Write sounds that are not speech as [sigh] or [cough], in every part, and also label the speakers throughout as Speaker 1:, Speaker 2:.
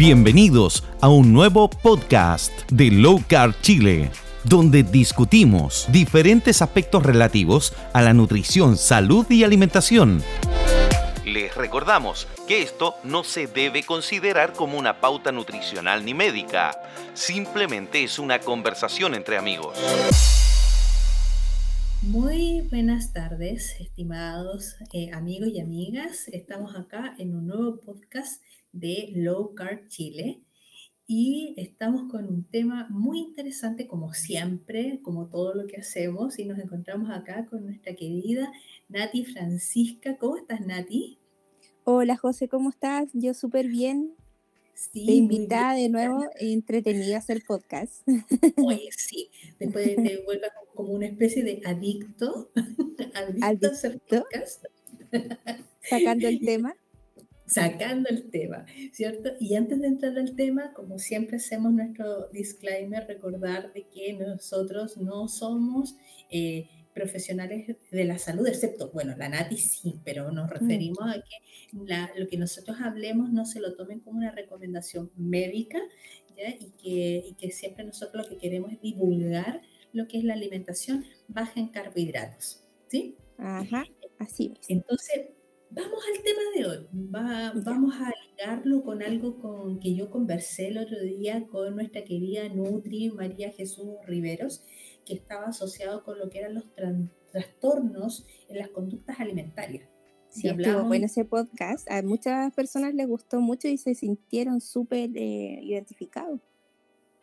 Speaker 1: Bienvenidos a un nuevo podcast de Low Carb Chile, donde discutimos diferentes aspectos relativos a la nutrición, salud y alimentación. Les recordamos que esto no se debe considerar como una pauta nutricional ni médica, simplemente es una conversación entre amigos.
Speaker 2: Muy buenas tardes, estimados eh, amigos y amigas. Estamos acá en un nuevo podcast de Low Carb Chile y estamos con un tema muy interesante como siempre, como todo lo que hacemos y nos encontramos acá con nuestra querida Nati Francisca. ¿Cómo estás Nati?
Speaker 3: Hola José, ¿cómo estás? Yo súper bien. Sí, te invitada de nuevo, entretenida a hacer podcast.
Speaker 2: Oye, sí, después te [laughs] vuelvas como una especie de adicto, [laughs] adicto, a hacer podcast.
Speaker 3: Sacando el [laughs] tema
Speaker 2: sacando el tema, ¿cierto? Y antes de entrar al tema, como siempre hacemos nuestro disclaimer, recordar de que nosotros no somos eh, profesionales de la salud, excepto, bueno, la Nati sí, pero nos mm. referimos a que lo que nosotros hablemos no se lo tomen como una recomendación médica, ¿ya? Y, que, y que siempre nosotros lo que queremos es divulgar lo que es la alimentación baja en carbohidratos, ¿sí?
Speaker 3: Ajá, así es.
Speaker 2: Entonces, Vamos al tema de hoy. vamos a ligarlo con algo con que yo conversé el otro día con nuestra querida Nutri María Jesús Riveros, que estaba asociado con lo que eran los trastornos en las conductas alimentarias.
Speaker 3: Sí, estuvo bueno ese podcast. A muchas personas les gustó mucho y se sintieron súper eh, identificados.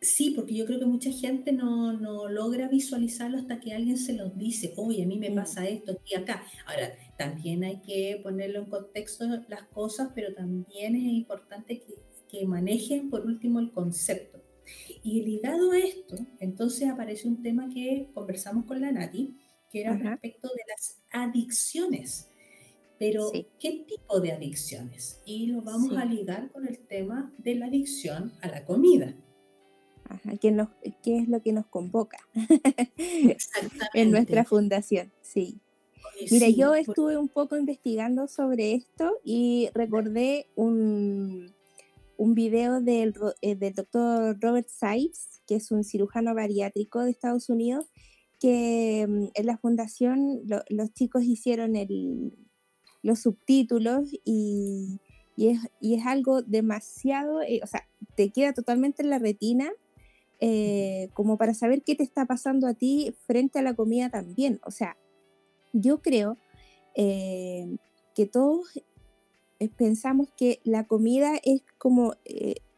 Speaker 2: Sí, porque yo creo que mucha gente no, no, logra visualizarlo hasta que alguien se los dice, oye, a mí me mm. pasa esto aquí acá. Ahora, también hay que ponerlo en contexto las cosas, pero también es importante que, que manejen por último el concepto. Y ligado a esto, entonces aparece un tema que conversamos con la Nati, que era respecto de las adicciones. Pero, ¿qué tipo de adicciones? Y lo vamos a ligar con el tema de la adicción a la comida.
Speaker 3: ¿Qué, es lo que nos convoca [laughs] en nuestra fundación? Sí. Mira, yo estuve un poco investigando sobre esto y recordé un, un video del, eh, del doctor Robert Sipes, que es un cirujano bariátrico de Estados Unidos, que mm, en la fundación los chicos hicieron el, los subtítulos y, y, es, y, es, algo demasiado, eh, o sea, te queda totalmente en la retina eh, como para saber qué te está pasando a ti frente a la comida también. O sea, yo creo eh, que todos eh, pensamos que la comida es como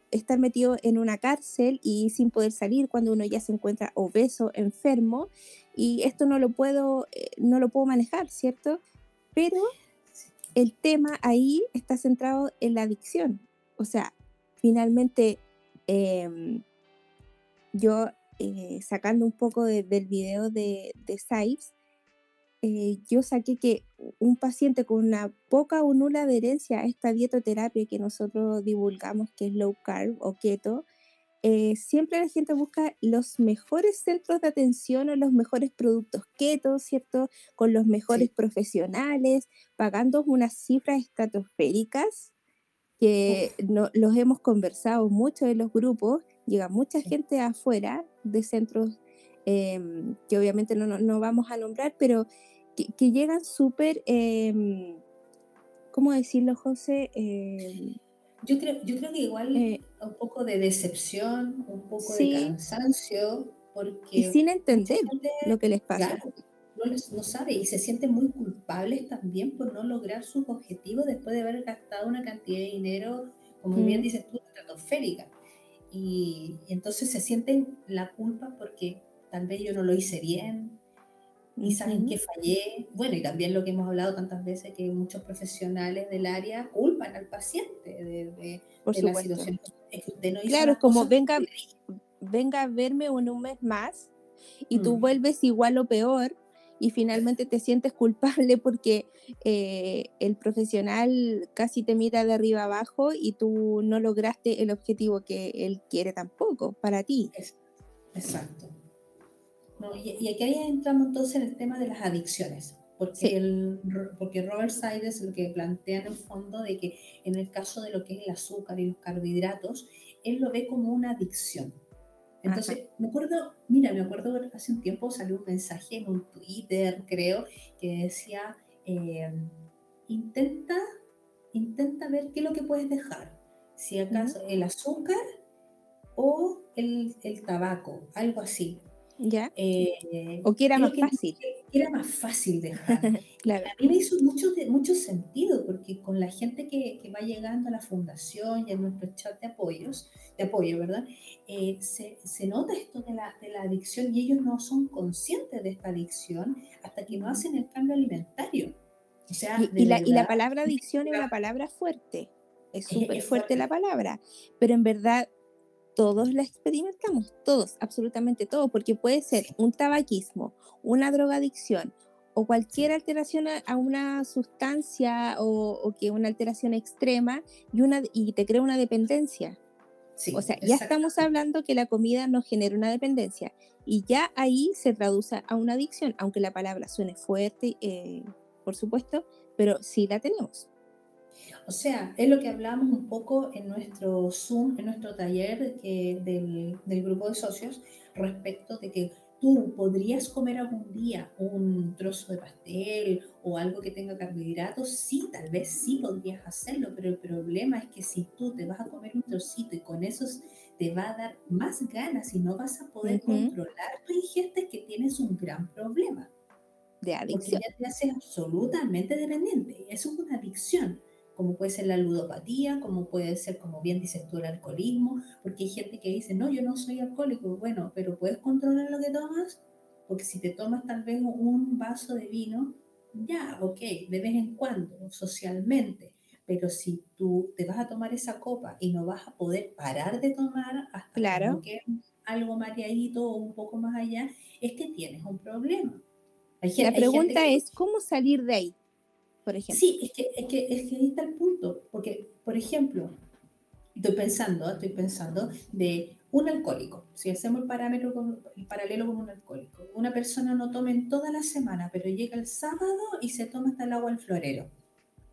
Speaker 3: estar metido en una cárcel y sin poder salir cuando uno ya se encuentra obeso, enfermo, y esto no lo puedo, no lo puedo manejar, ¿cierto? Pero el tema ahí está centrado en la adicción. O sea, finalmente em, yo eh, sacando un poco del video de, de Sipes, eh, yo saqué que un paciente con una poca o nula adherencia a esta dietoterapia que nosotros divulgamos, que es low carb o keto, eh, siempre la gente busca los mejores centros de atención o los mejores productos keto, ¿cierto? Con los mejores profesionales, pagando unas cifras estratosféricas que no, los hemos conversado mucho en los grupos llega mucha gente afuera de centros em, que obviamente no, no, vamos a nombrar, pero que, llegan súper, eh, ¿cómo decirlo, José?
Speaker 2: Em, yo, creo, yo creo que igual eh, un poco de decepción, un poco de cansancio, porque...
Speaker 3: Y sin entender lo que les pasa.
Speaker 2: no, no sabe y se sienten muy culpables también por no lograr sus objetivos después de haber gastado una cantidad de dinero, como bien dices tú, estratosférica. Y, entonces se sienten la culpa porque tal vez yo no lo hice bien, y saben que fallé. Bueno, y también lo que hemos hablado tantas veces, que muchos profesionales del área culpan al paciente de,
Speaker 3: la situación. claro, es como venga, venga a verme en un mes más y tú mm. vuelves igual o peor y finalmente te sientes culpable porque eh, el profesional casi te mira de arriba abajo y tú no lograste el objetivo que él quiere tampoco para ti.
Speaker 2: Exacto. y, aquí ahí entramos entonces en el tema de las adicciones. porque, el, porque Robert Sides lo que plantea en el fondo de que en el caso de lo que es el azúcar y los carbohidratos, él lo ve como una adicción. Entonces, me acuerdo, mira, me acuerdo hace un tiempo salió un mensaje en un Twitter, creo, que decía, eh, intenta, intenta ver qué es lo que puedes dejar. Si acaso el azúcar o el, el tabaco, algo así.
Speaker 3: ¿Ya? Eh, o que era más fácil.
Speaker 2: Era más fácil [laughs] dejar. claro. A mí me hizo mucho, mucho sentido, porque con la gente que, que, va llegando a la fundación y en nuestro chat de apoyos, de apoyo, ¿verdad? Eh, se, se, nota esto de la, de la adicción y ellos no son conscientes de esta adicción hasta que no hacen el cambio alimentario. O sea,
Speaker 3: y, la, y la palabra adicción es una palabra fuerte. Es súper fuerte la palabra, pero en verdad todos la experimentamos, todos, absolutamente todos, porque puede ser un tabaquismo, una drogadicción o cualquier alteración a, una sustancia o, que una alteración extrema y, una, y te crea una dependencia. o sea, ya estamos hablando que la comida nos genera una dependencia y ya ahí se traduce a una adicción, aunque la palabra suene fuerte, eh, por supuesto, pero sí la tenemos.
Speaker 2: O sea, es lo que hablamos un poco en nuestro Zoom, en nuestro taller del, grupo de socios, respecto de que tú podrías comer algún día un trozo de pastel o algo que tenga carbohidratos, sí, tal vez sí podrías hacerlo, pero el problema es que si tú te vas a comer un trocito y con eso te va a dar más ganas y no vas a poder controlar tu ingesta, es que tienes un gran problema.
Speaker 3: De adicción.
Speaker 2: Porque ya te hace absolutamente dependiente. Eso es una adicción como puede ser la ludopatía, como puede ser, como bien dices tú, el alcoholismo, porque hay gente que dice, no, yo no soy alcohólico, bueno, pero puedes controlar lo que tomas, porque si te tomas tal vez un vaso de vino, ya, ok, de vez en cuando, socialmente, pero si tú te vas a tomar esa copa y no vas a poder parar de tomar hasta
Speaker 3: claro.
Speaker 2: que algo mareadito o un poco más allá, es que tienes un problema.
Speaker 3: la pregunta es, ¿cómo salir de ahí? Por ejemplo.
Speaker 2: Sí, es que, es que, es que ahí está el punto, porque, por ejemplo, estoy pensando, estoy pensando de un alcohólico, si hacemos el, parámetro el paralelo con un alcohólico, una persona no toma en toda la semana, pero llega el sábado y se toma hasta el agua al florero,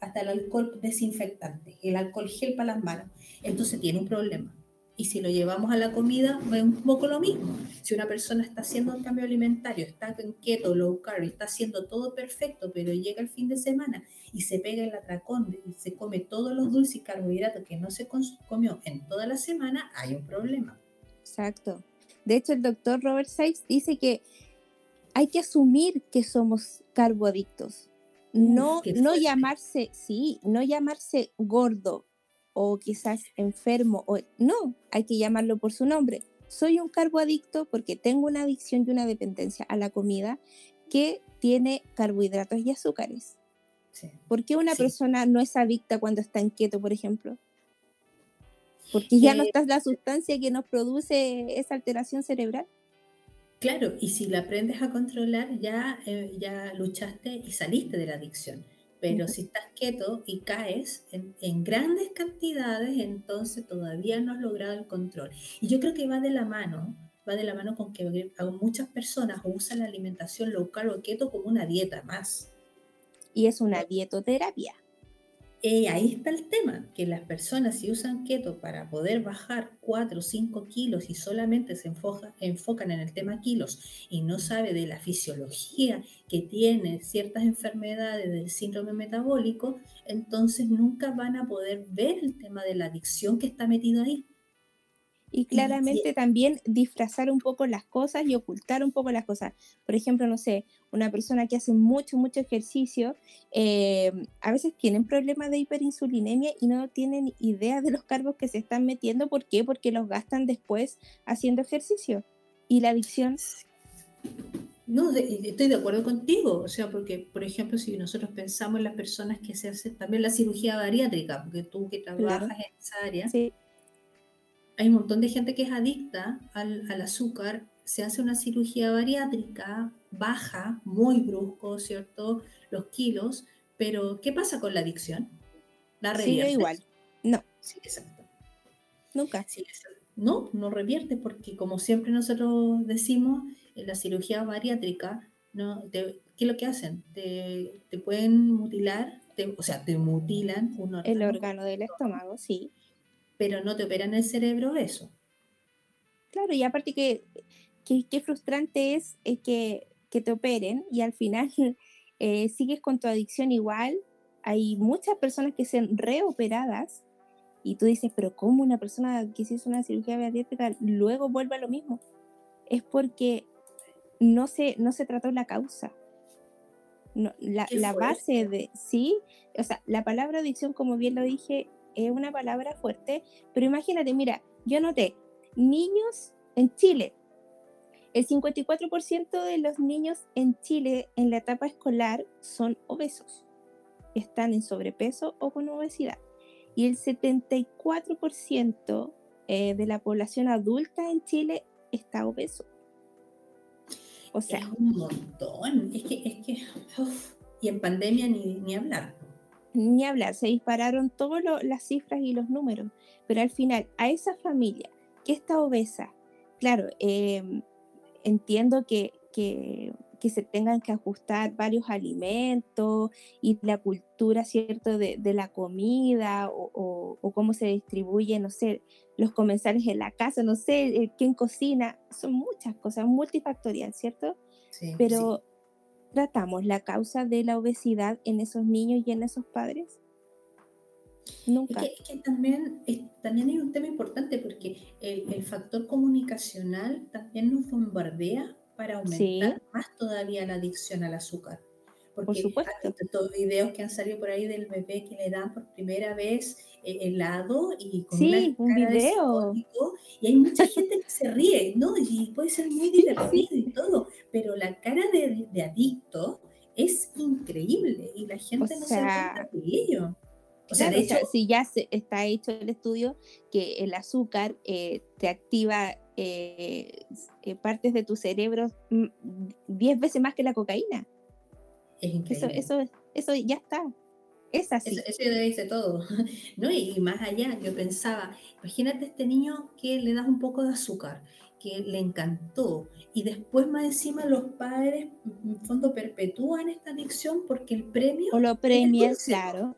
Speaker 2: hasta el alcohol desinfectante, el alcohol gel para las manos, entonces tiene un problema. Y si lo llevamos a la comida, es un poco lo mismo. Si una persona está haciendo un cambio alimentario, está en keto, low carb, está haciendo todo perfecto, pero llega el fin de semana y se pega el atracón y se come todos los dulces y carbohidratos que no se comió en toda la semana, hay un problema.
Speaker 3: Exacto. De hecho, el doctor Robert Sykes dice que hay que asumir que somos carboadictos. No, no llamarse, sí, no llamarse gordo, o quizás enfermo, o no, hay que llamarlo por su nombre. Soy un carboadicto porque tengo una adicción y una dependencia a la comida que tiene carbohidratos y azúcares. ¿Por qué una persona no es adicta cuando está en quieto, por ejemplo? Porque ya no eh, está la sustancia que nos produce esa alteración cerebral.
Speaker 2: Claro, y si la aprendes a controlar, ya, eh, ya luchaste y saliste de la adicción. Pero si estás quieto y caes en, grandes cantidades, entonces todavía no has logrado el control. Y yo creo que va de la mano, va de la mano con que muchas personas usan la alimentación low carb o keto como una dieta más.
Speaker 3: Y es una dietoterapia.
Speaker 2: Eh, ahí está el tema, que las personas si usan keto para poder bajar 4 o 5 kilos y solamente se enfocan en el tema kilos y no sabe de la fisiología que tiene ciertas enfermedades del síndrome metabólico, entonces nunca van a poder ver el tema de la adicción que está metido ahí.
Speaker 3: Y claramente también disfrazar un poco las cosas y ocultar un poco las cosas. Por ejemplo, no sé, una persona que hace mucho, mucho ejercicio, eh, a veces tienen problemas de hiperinsulinemia y no tienen idea de los cargos que se están metiendo. ¿Por qué? Porque los gastan después haciendo ejercicio. Y la adicción...
Speaker 2: No, estoy de acuerdo contigo. O sea, porque, por ejemplo, si nosotros pensamos en las personas que se hacen también la cirugía bariátrica, porque tú que trabajas en esa área, sí hay un montón de gente que es adicta al, azúcar, se hace una cirugía bariátrica, baja, muy brusco, ¿cierto? Los kilos, pero ¿qué pasa con la adicción?
Speaker 3: La revierte. Sigue igual. No.
Speaker 2: Sí, exacto.
Speaker 3: Nunca.
Speaker 2: no, no revierte porque como siempre nosotros decimos, en la cirugía bariátrica ¿no? ¿Qué es lo que hacen? Te, pueden mutilar, o sea, te mutilan
Speaker 3: un órgano. El órgano del estómago, sí.
Speaker 2: Pero no te operan el cerebro eso.
Speaker 3: Claro, y aparte que, qué frustrante es, que, que, te operen y al final [laughs] eh, sigues con tu adicción igual. Hay muchas personas que se han reoperadas y tú dices, pero ¿cómo una persona que se hizo una cirugía bariátrica luego vuelve a lo mismo? Es porque no se, no se trató la causa. la, la base de, sí, o sea, la palabra adicción, como bien lo dije, es una palabra fuerte, pero imagínate, mira, yo noté, niños en Chile, el 54% de los niños en Chile en la etapa escolar son obesos, están en sobrepeso o con obesidad y el 74% eh, de la población adulta en Chile está obeso.
Speaker 2: O sea, es un montón. Es que, es que, y en pandemia ni, ni hablar.
Speaker 3: Ni hablar, se dispararon todas las cifras y los números, pero al final a esa familia que está obesa, claro, em, entiendo que, que que se tengan que ajustar varios alimentos y la cultura, ¿cierto?, de, la comida o, cómo se distribuye, no sé, los comensales en la casa, no sé, eh, quién cocina, son muchas cosas, multifactorial, ¿cierto? Sí, Pero tratamos la causa de la obesidad en esos niños y en esos padres.
Speaker 2: Nunca. Es que, también, también hay un tema importante porque el, el factor comunicacional también nos bombardea para aumentar más todavía la adicción al azúcar. Porque por supuesto. Todos videos que han salido por ahí del bebé que le dan por primera vez eh, helado y con
Speaker 3: sí, un video.
Speaker 2: y hay mucha [laughs] gente que se ríe, ¿no? Y puede ser muy divertido y todo, pero la cara de, de adicto es increíble y la gente no se da cuenta de ello.
Speaker 3: O sea, de hecho, si ya se, está hecho el estudio que el azúcar eh, te activa eh, eh, partes de tu cerebro 10 veces más que la cocaína. Es increíble. Eso, eso, eso ya está. Es así.
Speaker 2: Eso, eso ya dice todo. [laughs] ¿no? Y, más allá, yo pensaba, imagínate este niño que le das un poco de azúcar, que le encantó, y después más encima los padres, en fondo, perpetúan esta adicción porque el premio...
Speaker 3: O lo premian, claro.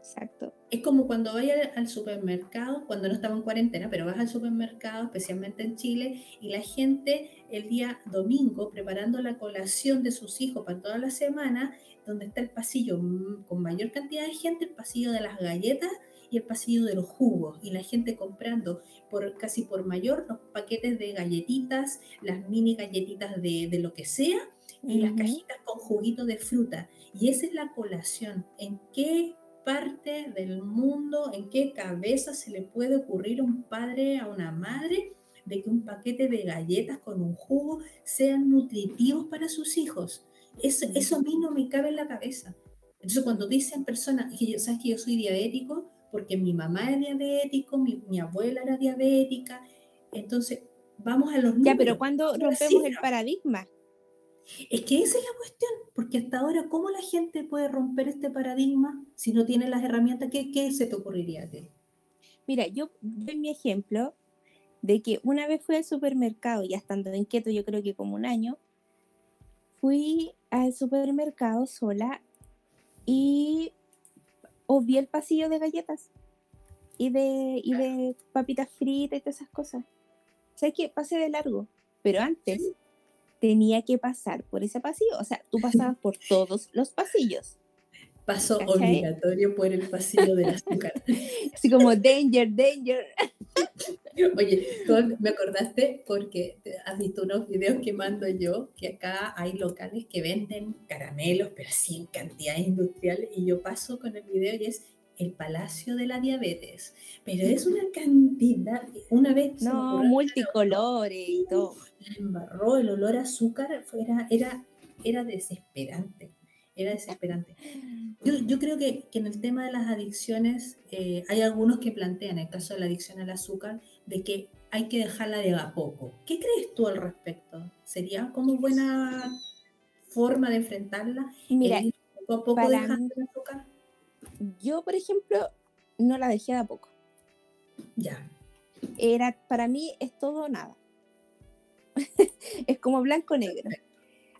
Speaker 3: Exacto.
Speaker 2: Es como cuando vayas al supermercado, cuando no estaba en cuarentena, pero vas al supermercado, especialmente en Chile, y la gente el día domingo preparando la colación de sus hijos para toda la semana, donde está el pasillo con mayor cantidad de gente, el pasillo de las galletas y el pasillo de los jugos, y la gente comprando por casi por mayor los paquetes de galletitas, las mini galletitas de, de lo que sea, y las cajitas con juguito de fruta. Y esa es la colación. ¿En qué parte del mundo, en qué cabeza se le puede ocurrir a un padre, a una madre, de que un paquete de galletas con un jugo sean nutritivos para sus hijos. Eso, eso a mí no me cabe en la cabeza. Entonces, cuando dicen personas, que yo, sabes que yo soy diabético, porque mi mamá es diabético, mi, mi abuela era diabética, entonces vamos a los
Speaker 3: Ya, pero cuando rompemos el paradigma,
Speaker 2: es que esa es la cuestión, porque hasta ahora, ¿cómo la gente puede romper este paradigma si no tiene las herramientas? ¿Qué, qué se te ocurriría a ti?
Speaker 3: Mira, yo doy mi ejemplo de que una vez fui al supermercado, ya estando inquieto, yo creo que como un año, fui al supermercado sola y obvié el pasillo de galletas y de, y de papitas fritas y todas esas cosas. ¿Sabes qué? Pasé de largo, pero antes tenía que pasar por ese pasillo. O sea, tú [laughs] pasabas por todos los pasillos.
Speaker 2: Paso obligatorio por el pasillo del azúcar. [laughs]
Speaker 3: Así como danger, danger. [laughs]
Speaker 2: Oye, tú me acordaste porque has visto unos videos que mando yo, que acá hay locales que venden caramelos, pero así en cantidades industriales, y yo paso con el video y es el Palacio de la Diabetes, pero es una cantidad, una vez...
Speaker 3: No, multicolores y todo.
Speaker 2: embarró, el olor a azúcar era, era, era desesperante, era desesperante. Yo, creo que, en el tema de las adicciones eh, hay algunos que plantean, en el caso de la adicción al azúcar, de que hay que dejarla de a poco. ¿Qué crees tú al respecto? ¿Sería como buena forma de enfrentarla?
Speaker 3: Mira, poco a poco dejando el azúcar yo, por ejemplo, no la dejé de a poco.
Speaker 2: Ya.
Speaker 3: Era, para mí es todo o nada. [laughs] es como blanco-negro.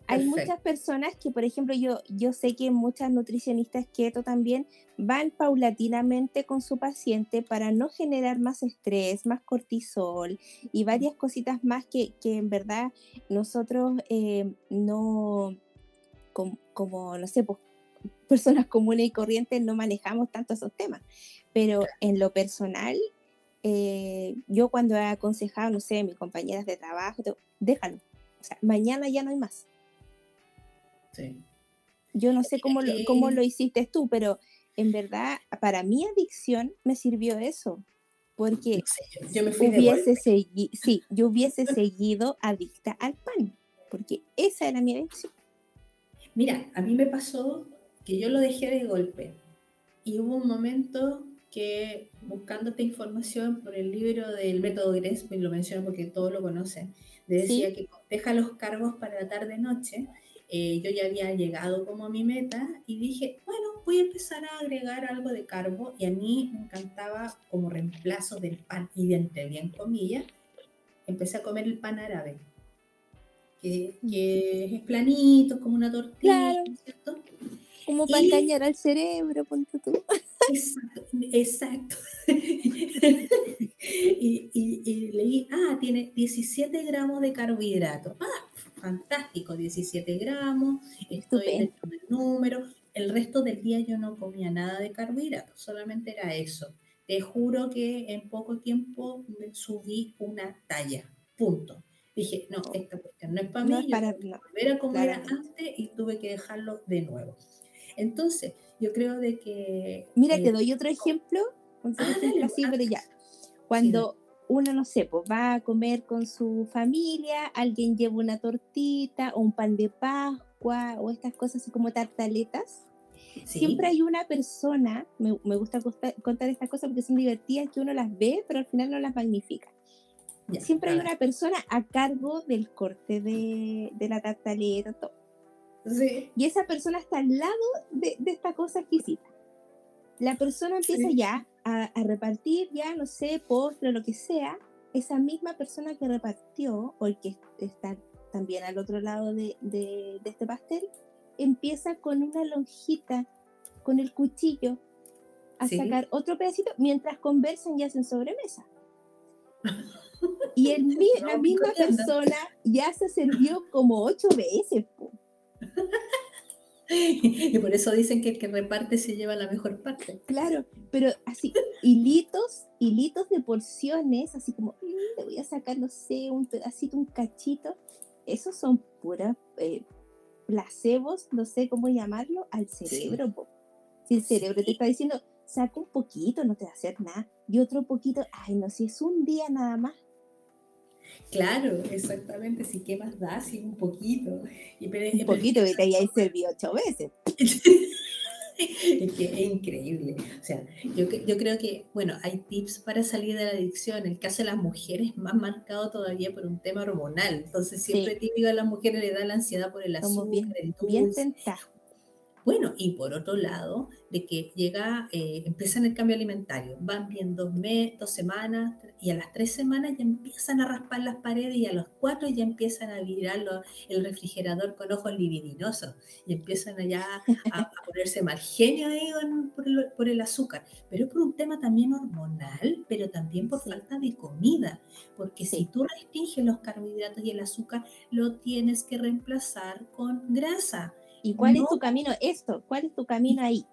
Speaker 3: hay muchas personas que, por ejemplo, yo, yo sé que muchas nutricionistas keto también van paulatinamente con su paciente para no generar más estrés, más cortisol y varias cositas más que, en verdad nosotros eh, no, como, no sé, pues, personas comunes y corrientes no manejamos tanto esos temas. Pero en lo personal, eh, yo cuando he aconsejado, no sé, mis compañeras de trabajo, déjalo. O sea, mañana ya no hay más. Sí. Yo no sé cómo lo, cómo lo hiciste tú, pero en verdad, para mi adicción me sirvió eso. Porque yo me hubiese seguido, sí, yo hubiese seguido adicta al pan, porque esa era mi adicción.
Speaker 2: Mira, a mí me pasó que yo lo dejé de golpe y hubo un momento que buscando esta información por el libro del método pues lo menciono porque todos lo conocen, decía que deja los cargos para la tarde-noche. Eh, yo ya había llegado como a mi meta y dije, bueno, voy a empezar a agregar algo de carbo y a mí me encantaba como reemplazo del pan y de entre bien comillas, empecé a comer el pan árabe, que, que es planito, como una tortilla, ¿cierto?
Speaker 3: Como para engañar al cerebro, ponte tú.
Speaker 2: Exacto. [laughs] y, leí, ah, tiene 17 gramos de carbohidratos. Ah, fantástico, 17 gramos, estoy dentro del número. El resto del día yo no comía nada de carbohidratos, solamente era eso. Te juro que en poco tiempo me subí una talla, punto. Dije, no, esta cuestión no es para mí, para, volver a comer antes y tuve que dejarlo de nuevo. Entonces, yo creo de que...
Speaker 3: Mira, te eh, doy otro ejemplo, ah, así, pero ya. Cuando uno, no sé, pues va a comer con su familia, alguien lleva una tortita o un pan de Pascua o estas cosas así como tartaletas. Siempre hay una persona, me, gusta contar estas cosas porque son divertidas, que uno las ve, pero al final no las magnifica. Siempre hay una persona a cargo del corte de, de la tartaleta, todo. Y esa persona está al lado de, esta cosa exquisita. La persona empieza ya a, repartir, ya no sé, postre lo que sea. Esa misma persona que repartió, o el que está también al otro lado de, de este pastel, empieza con una lonjita, con el cuchillo, a sacar otro pedacito mientras conversan y hacen sobremesa. Y el, [laughs] la misma persona ya se sirvió como ocho veces. [laughs]
Speaker 2: y por eso dicen que el que reparte se lleva la mejor parte.
Speaker 3: Claro, pero así, hilitos, hilitos de porciones, así como, mm, le voy a sacar, no sé, un pedacito, un cachito. Esos son puras eh, placebos, no sé cómo llamarlo, al cerebro. Si el cerebro te está diciendo, saca un poquito, no te va a hacer nada. Y otro poquito, ay, no, si es un día nada más,
Speaker 2: Claro, exactamente. Si qué más da, si un poquito.
Speaker 3: Y, un poquito que te hayáis [laughs] servido ocho veces.
Speaker 2: es que es increíble. O sea, yo, yo creo que, bueno, hay tips para salir de la adicción. El caso de las mujeres es más marcado todavía por un tema hormonal. Entonces, siempre sí. a las mujeres le da la ansiedad por el azúcar, bien, el dulce. Bueno, y por otro lado, de que llega, eh, empiezan el cambio alimentario, van bien dos, meses, dos semanas, y a las tres semanas ya empiezan a raspar las paredes y a los cuatro ya empiezan a virar el refrigerador con ojos libidinosos y empiezan allá a, [laughs] ponerse mal genio por, el, azúcar, pero es por un tema también hormonal, pero también por falta de comida, porque si tú restringes los carbohidratos y el azúcar, lo tienes que reemplazar con grasa.
Speaker 3: ¿Y cuál es tu camino? Esto, ¿cuál es tu camino ahí?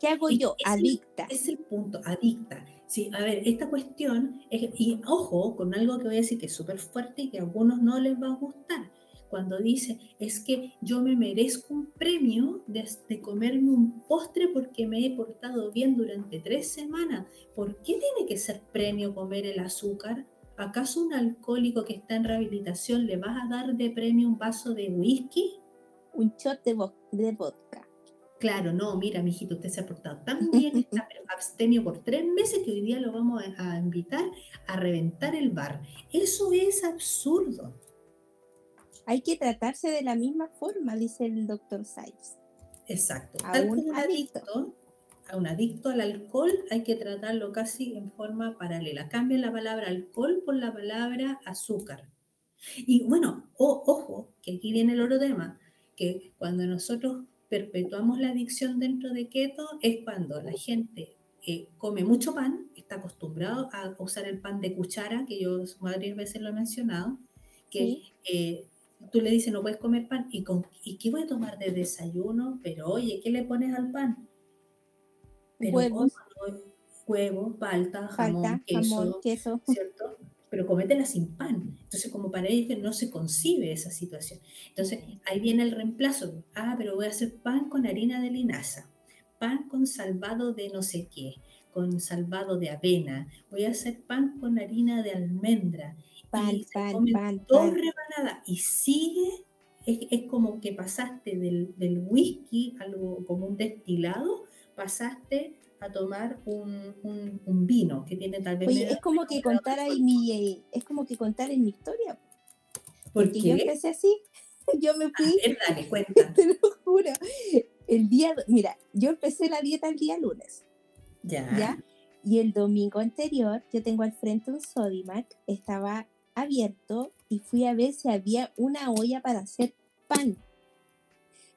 Speaker 3: ¿Qué hago yo? adicta.
Speaker 2: es el punto, adicta. Sí, a ver, esta cuestión, es, y ojo con algo que voy a decir que es súper fuerte y que a algunos no les va a gustar. Cuando dice, es que yo me merezco un premio de, de comerme un postre porque me he portado bien durante tres semanas. ¿Por qué tiene que ser premio comer el azúcar? ¿Acaso un alcohólico que está en rehabilitación le vas a dar de premio un vaso de whisky?
Speaker 3: Un shot de, vodka.
Speaker 2: Claro, no, mira, mijito, usted se ha portado tan bien, está [laughs] abstemio por tres meses que hoy día lo vamos a, invitar a reventar el bar. Eso es absurdo.
Speaker 3: Hay que tratarse de la misma forma, dice el doctor Sykes.
Speaker 2: Exacto. A un adicto, a un adicto al alcohol hay que tratarlo casi en forma paralela. Cambia la palabra alcohol por la palabra azúcar. Y bueno, ojo, que aquí viene el otro tema que cuando nosotros perpetuamos la adicción dentro de keto es cuando la gente eh, come mucho pan, está acostumbrado a usar el pan de cuchara, que yo varias veces lo he mencionado, que eh, tú le dices no puedes comer pan, ¿y, con, ¿y qué voy a tomar de desayuno? Pero oye, ¿qué le pones al pan?
Speaker 3: Huevos.
Speaker 2: Huevo, palta, jamón, queso, ¿cierto? Pero cométela sin pan. Entonces, como para ellos no se concibe esa situación. Entonces, ahí viene el reemplazo. Ah, pero voy a hacer pan con harina de linaza, pan con salvado de no sé qué, con salvado de avena, voy a hacer pan con harina de almendra.
Speaker 3: Pan, pan, pan,
Speaker 2: dos rebanadas y sigue es, como que pasaste del, del, whisky, algo como un destilado, pasaste a tomar un, un, vino que tiene tal vez...
Speaker 3: Oye, es como que contar ahí mi, es como que contar en mi historia. Porque yo empecé así, [laughs] yo me fui...
Speaker 2: A ver, dale, cuenta. [laughs]
Speaker 3: Te lo juro. El día, mira, yo empecé la dieta el día lunes.
Speaker 2: Ya.
Speaker 3: ¿Ya? Y el domingo anterior, yo tengo al frente un Sodimac, estaba abierto y fui a ver si había una olla para hacer pan.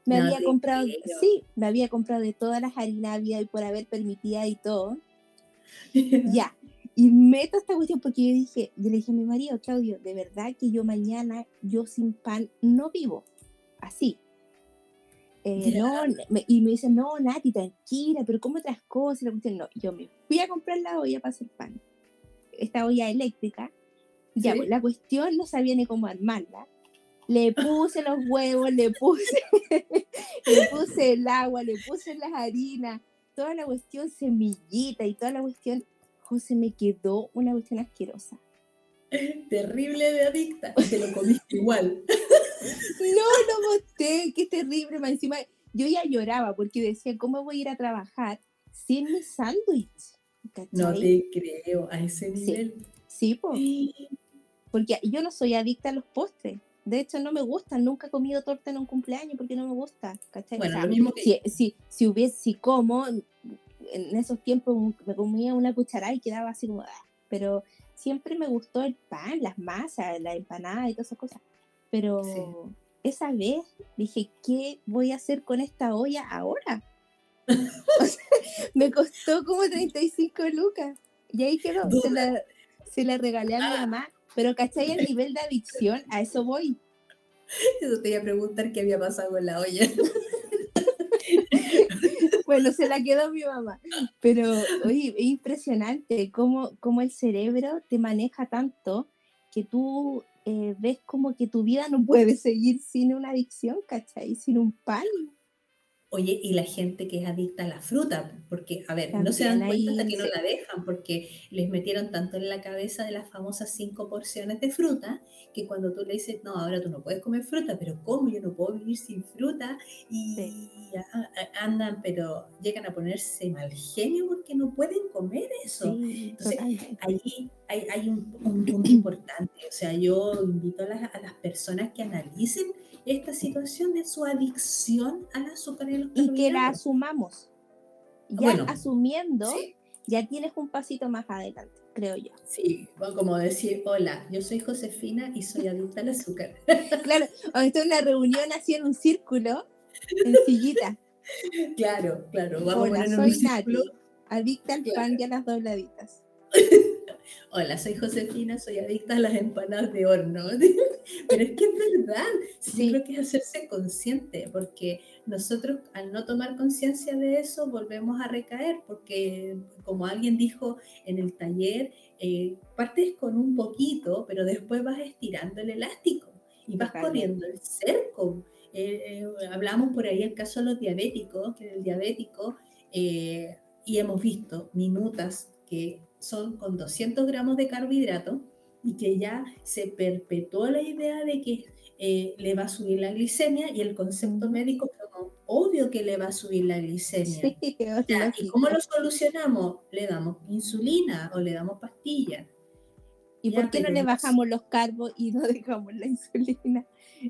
Speaker 3: Me había comprado, sí, me había comprado de todas las harinas había y por haber permitida y todo. ya. Y meto esta cuestión porque yo dije, yo le dije a mi marido, Claudio, de verdad que yo mañana, yo sin pan, no vivo. Así. Eh, no, y me dice, no, Nati, tranquila, pero como otras cosas? La cuestión, no, yo me fui a comprar la olla para hacer pan. Esta olla eléctrica. Ya, pues, la cuestión no sabía ni cómo armarla le puse los huevos, le puse, [laughs] le puse el agua, le puse las harinas, toda la cuestión semillita y toda la cuestión, José, me quedó una cuestión asquerosa. [laughs]
Speaker 2: Terrible de adicta, te lo comiste igual. [laughs]
Speaker 3: No, no boté, qué terrible, encima yo ya lloraba porque decía, ¿cómo voy a ir a trabajar sin mi sándwich?
Speaker 2: No te creo, a ese nivel.
Speaker 3: Sí, sí [gasps] porque yo no soy adicta a los postres. De hecho, no me gusta, nunca he comido torta en un cumpleaños porque no me gusta, ¿cachai?
Speaker 2: Bueno, lo mismo
Speaker 3: que... si, si, hubiese, si como, en esos tiempos me comía una cucharada y quedaba así como, ah", pero siempre me gustó el pan, las masas, la empanada y todas esas cosas. Pero esa vez dije, ¿qué voy a hacer con esta olla ahora? [laughs] me costó como 35 lucas. Y ahí quedó, se la, se la regalé a mi ah. mamá pero ¿cachai el nivel de adicción? A eso voy. [laughs]
Speaker 2: Eso te iba a preguntar qué había pasado con la olla. [laughs]
Speaker 3: bueno, se la quedó mi mamá. Pero, oye, es impresionante cómo, cómo el cerebro te maneja tanto que tú eh, ves como que tu vida no puede seguir sin una adicción, ¿cachai? Sin un pan.
Speaker 2: Oye, y la gente que es adicta a la fruta, porque, a ver, no se dan cuenta hasta que no la dejan, porque les metieron tanto en la cabeza de las famosas cinco porciones de fruta, que cuando tú le dices, no, ahora tú no puedes comer fruta, pero ¿cómo? Yo no puedo vivir sin fruta, y andan, pero llegan a ponerse mal genio porque no pueden comer eso. Entonces, ahí hay, un, punto importante, o sea, yo invito a las, a las personas que analicen esta situación de su adicción al azúcar y los
Speaker 3: Y que la asumamos. Ya asumiendo, ya tienes un pasito más adelante, creo yo.
Speaker 2: Sí, como decir, hola, yo soy Josefina y soy adicta al azúcar. [laughs]
Speaker 3: claro, esto es una reunión así en un círculo, en sillita.
Speaker 2: Claro, claro. Vamos
Speaker 3: hola, soy Nati, adicta al pan y a las dobladitas. [laughs]
Speaker 2: Hola, soy Josefina, soy adicta a las empanadas de horno. [laughs] Pero es que es verdad, sí, creo que es hacerse consciente, porque nosotros al no tomar conciencia de eso volvemos a recaer, porque como alguien dijo en el taller, eh, partes con un poquito, pero después vas estirando el elástico y vas corriendo el cerco. Eh, eh, hablamos por ahí el caso de los diabéticos, que el diabético, y hemos visto minutas que son con 200 gramos de carbohidrato y que ya se perpetuó la idea de que eh, le va a subir la glicemia y el concepto médico como obvio que le va a subir la glicemia. ¿Y cómo lo solucionamos? Le damos insulina o le damos pastillas.
Speaker 3: ¿Y por qué no le bajamos los carbos y no [laughs] dejamos la insulina?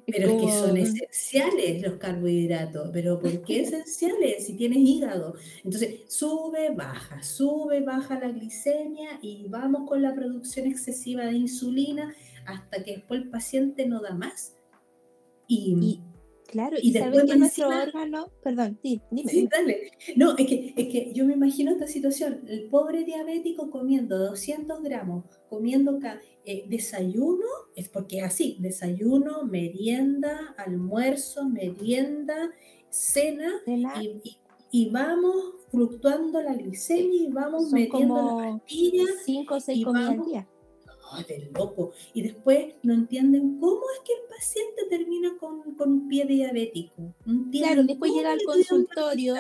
Speaker 2: Pero es que son esenciales los carbohidratos. ¿Pero por qué [laughs] esenciales? Si tienes hígado. Entonces, sube, baja, sube, baja la glicemia y vamos con la producción excesiva de insulina hasta que después el paciente no da más. Y,
Speaker 3: Claro, y, sabes que nuestro órgano, perdón, sí, dime.
Speaker 2: Sí, dale. No, es que, es que yo me imagino esta situación, el pobre diabético comiendo 200 gramos, comiendo eh, desayuno, es porque es así, desayuno, merienda, almuerzo, merienda, cena, Y, vamos fluctuando la glicemia y vamos metiendo las pastillas.
Speaker 3: Cinco o seis comidas al día
Speaker 2: de loco. Y después no entienden cómo es que el paciente termina con, con un pie diabético.
Speaker 3: claro, después llega al consultorio,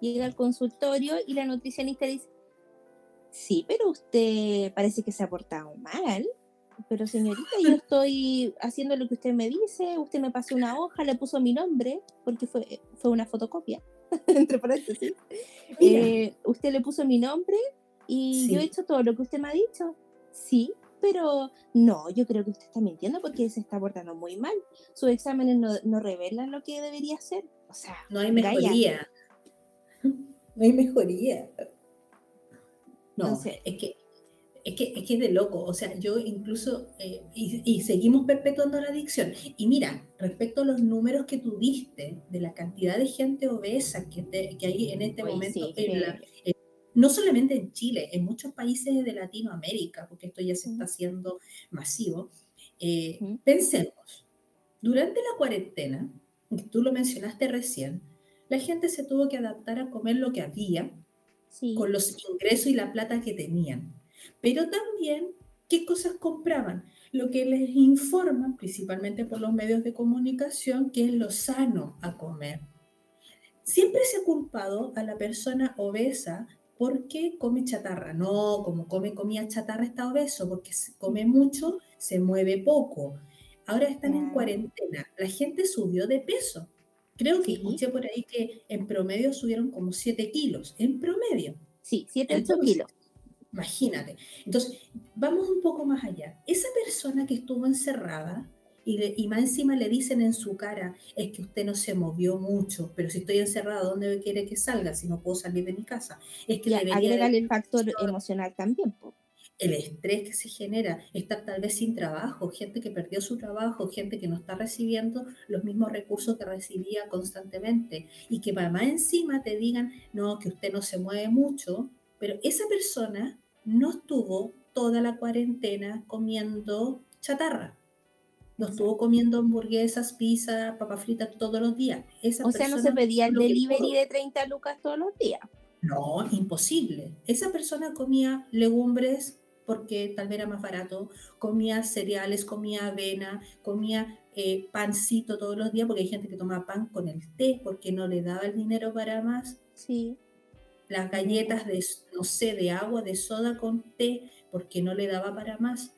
Speaker 3: llega al consultorio y la nutricionista dice, sí, pero usted parece que se ha portado mal. Pero señorita, yo [laughs] estoy haciendo lo que usted me dice, usted me pasó una hoja, le puso mi nombre, porque fue, fue una fotocopia, [laughs] entre paréntesis. Eh, usted le puso mi nombre y yo he hecho todo lo que usted me ha dicho sí, pero no, yo creo que usted está mintiendo porque se está portando muy mal. Sus exámenes no, revelan lo que debería ser. O sea,
Speaker 2: no hay mejoría. No hay mejoría. No, es que es que, es que es de loco, o sea, yo incluso, eh, y, seguimos perpetuando la adicción. Y mira, respecto a los números que tuviste de la cantidad de gente obesa que, que hay en este momento en, la, no solamente en Chile, en muchos países de Latinoamérica, porque esto ya se está haciendo masivo. Eh, pensemos, durante la cuarentena, tú lo mencionaste recién, la gente se tuvo que adaptar a comer lo que había, con los ingresos y la plata que tenían. Pero también, ¿qué cosas compraban? Lo que les informan, principalmente por los medios de comunicación, que es lo sano a comer. Siempre se ha culpado a la persona obesa porque come chatarra. No, como come comida chatarra está obeso, porque come mucho, se mueve poco. Ahora están en cuarentena. La gente subió de peso. Creo que escuché por ahí que en promedio subieron como 7 kilos. En promedio.
Speaker 3: Sí, 7, 8 kilos.
Speaker 2: Imagínate. Entonces, vamos un poco más allá. Esa persona que estuvo encerrada, y, más encima le dicen en su cara, es que usted no se movió mucho, pero si estoy encerrado, ¿dónde quiere que salga si no puedo salir de mi casa? Es que
Speaker 3: agrega el factor emocional también.
Speaker 2: El estrés que se genera, estar tal vez sin trabajo, gente que perdió su trabajo, gente que no está recibiendo los mismos recursos que recibía constantemente y que más encima te digan, no, que usted no se mueve mucho, pero esa persona no estuvo toda la cuarentena comiendo chatarra no estuvo comiendo hamburguesas, pizza, papas fritas todos los días.
Speaker 3: o sea, no se pedía el delivery de 30 lucas todos los días.
Speaker 2: No, imposible. Esa persona comía legumbres porque tal vez era más barato, comía cereales, comía avena, comía eh, pancito todos los días, porque hay gente que toma pan con el té porque no le daba el dinero para más.
Speaker 3: Sí.
Speaker 2: Las galletas de, no sé, de agua, de soda con té, porque no le daba para más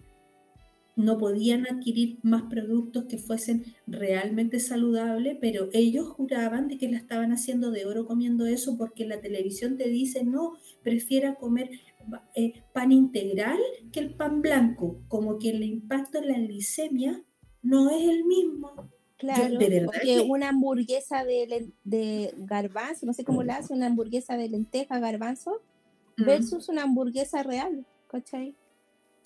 Speaker 2: no podían adquirir más productos que fuesen realmente saludables, pero ellos juraban de que la estaban haciendo de oro comiendo eso porque la televisión te dice, no, prefiera comer eh, pan integral que el pan blanco, como que el impacto en la glicemia no es el mismo.
Speaker 3: Claro, porque una hamburguesa de, de, garbanzo, no sé cómo la hace, una hamburguesa de lenteja garbanzo versus una hamburguesa real, ¿cachai?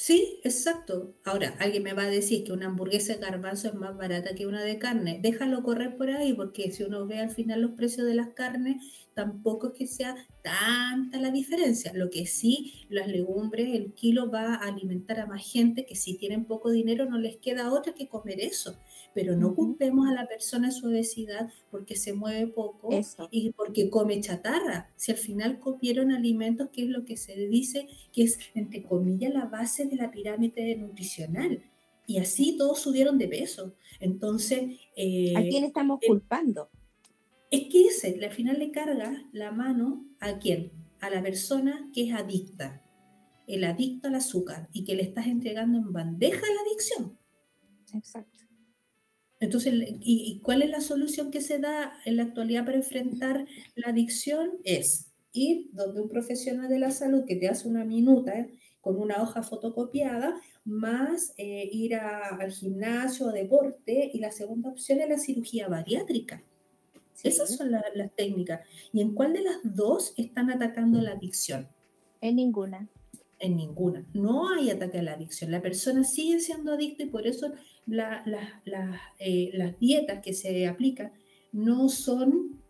Speaker 2: Sí, exacto. Ahora, alguien me va a decir que una hamburguesa de garbanzo es más barata que una de carne. Déjalo correr por ahí, porque si uno ve al final los precios de las carnes, tampoco es que sea tanta la diferencia. Lo que sí, las legumbres, el kilo va a alimentar a más gente que si tienen poco dinero no les queda otra que comer eso. Pero no culpemos a la persona su obesidad porque se mueve poco y porque come chatarra. Si al final comieron alimentos, que es lo que se dice que es, entre comillas, la base de la pirámide nutricional. Y así todos subieron de peso. Entonces...
Speaker 3: Eh, ¿A quién estamos culpando?
Speaker 2: Es que ese, al final le carga la mano a quién? A la persona que es adicta, el adicto al azúcar y que le estás entregando en bandeja la adicción.
Speaker 3: Exacto.
Speaker 2: Entonces, ¿y, cuál es la solución que se da en la actualidad para enfrentar la adicción? Es ir donde un profesional de la salud que te hace una minuta con una hoja fotocopiada, más eh, ir al gimnasio o deporte, y la segunda opción es la cirugía bariátrica esas son las técnicas. ¿Y en cuál de las dos están atacando la adicción?
Speaker 3: En ninguna.
Speaker 2: En ninguna. No hay ataque a la adicción. La persona sigue siendo adicta y por eso eh, las dietas que se aplican no son,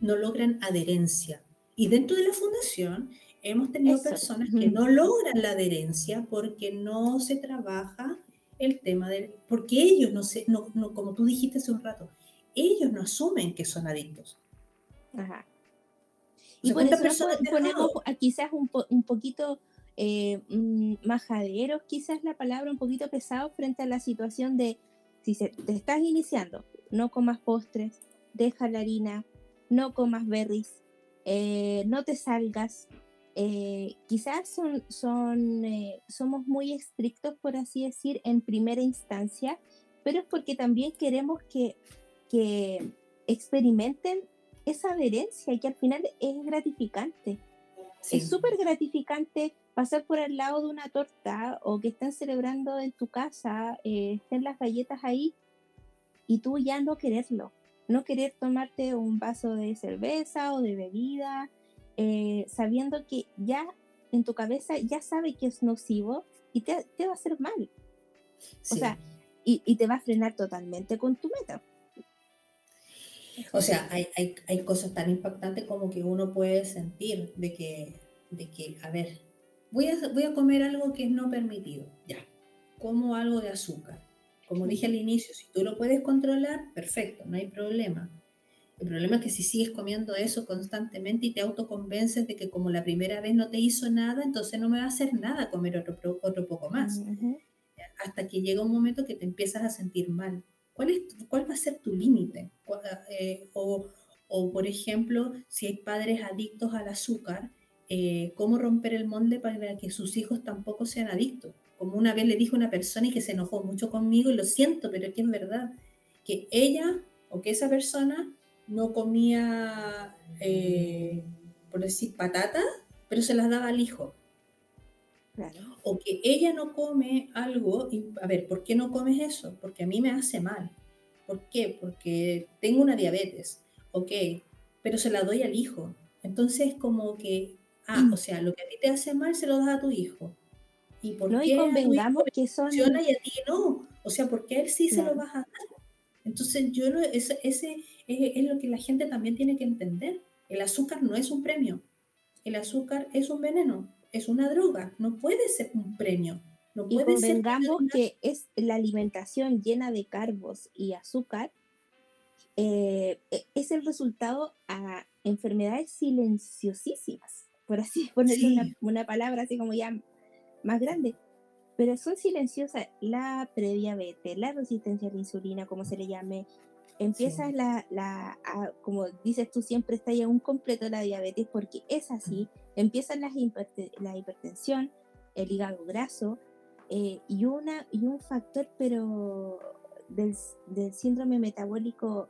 Speaker 2: no logran adherencia. Y dentro de la fundación hemos tenido personas que no logran la adherencia porque no se trabaja el tema del, porque ellos no se, no, no, como tú dijiste hace un rato, ellos no asumen que son adictos. Ajá.
Speaker 3: Y por eso ponemos quizás un, un poquito eh, mm, majaderos, quizás la palabra un poquito pesado frente a la situación de si se, te estás iniciando, no comas postres, deja la harina, no comas berries, eh, no te salgas. Eh, quizás son, son, somos muy estrictos, por así decir, en primera instancia, pero es porque también queremos que, que experimenten esa adherencia que al final es gratificante. Es súper gratificante pasar por el lado de una torta o que estén celebrando en tu casa, eh, estén las galletas ahí y tú ya no quererlo, no querer tomarte un vaso de cerveza o de bebida, eh, sabiendo que ya en tu cabeza ya sabe que es nocivo y te, va a hacer mal. O sea, y, y, te va a frenar totalmente con tu meta.
Speaker 2: O sea, hay, hay, hay, cosas tan impactantes como que uno puede sentir de que, de que a ver, voy a, voy a comer algo que es no permitido, ya, como algo de azúcar. Como dije al inicio, si tú lo puedes controlar, perfecto, no hay problema. El problema es que si sigues comiendo eso constantemente y te autoconvences de que como la primera vez no te hizo nada, entonces no me va a hacer nada comer otro, otro poco más. Hasta que llega un momento que te empiezas a sentir mal. ¿Cuál, es, cuál va a ser tu límite? Eh, o, o, por ejemplo, si hay padres adictos al azúcar, eh, cómo romper el molde para que sus hijos tampoco sean adictos. Como una vez le dijo una persona y que se enojó mucho conmigo, y lo siento, pero es que es verdad, que ella o que esa persona no comía, eh, por decir, patatas, pero se las daba al hijo. O que ella no come algo, y a ver, ¿por qué no comes eso? Porque a mí me hace mal. ¿Por qué? Porque tengo una diabetes. Ok, pero se la doy al hijo. Entonces, como que, ah, mm. o sea, lo que a ti te hace mal se lo das a tu hijo. ¿Y por
Speaker 3: no,
Speaker 2: qué
Speaker 3: y convengamos que son...
Speaker 2: Y a ti no. O sea, ¿por qué a él sí se lo vas a dar? Entonces, yo no, ese, ese es, es lo que la gente también tiene que entender. El azúcar no es un premio. El azúcar es un veneno es una droga, no puede ser un premio. No puede
Speaker 3: y convengamos que es la alimentación llena de carbos y azúcar, eh, e, es el resultado a enfermedades silenciosísimas, por así [laughs] ponerle una, palabra así como ya más grande. Pero son silenciosas la prediabetes, la resistencia a la insulina, como se le llame, empieza la, la como dices tú, siempre está ya un completo la diabetes porque es así, empiezan las la hipertensión, el hígado graso eh, y, una, y un factor pero del, del síndrome metabólico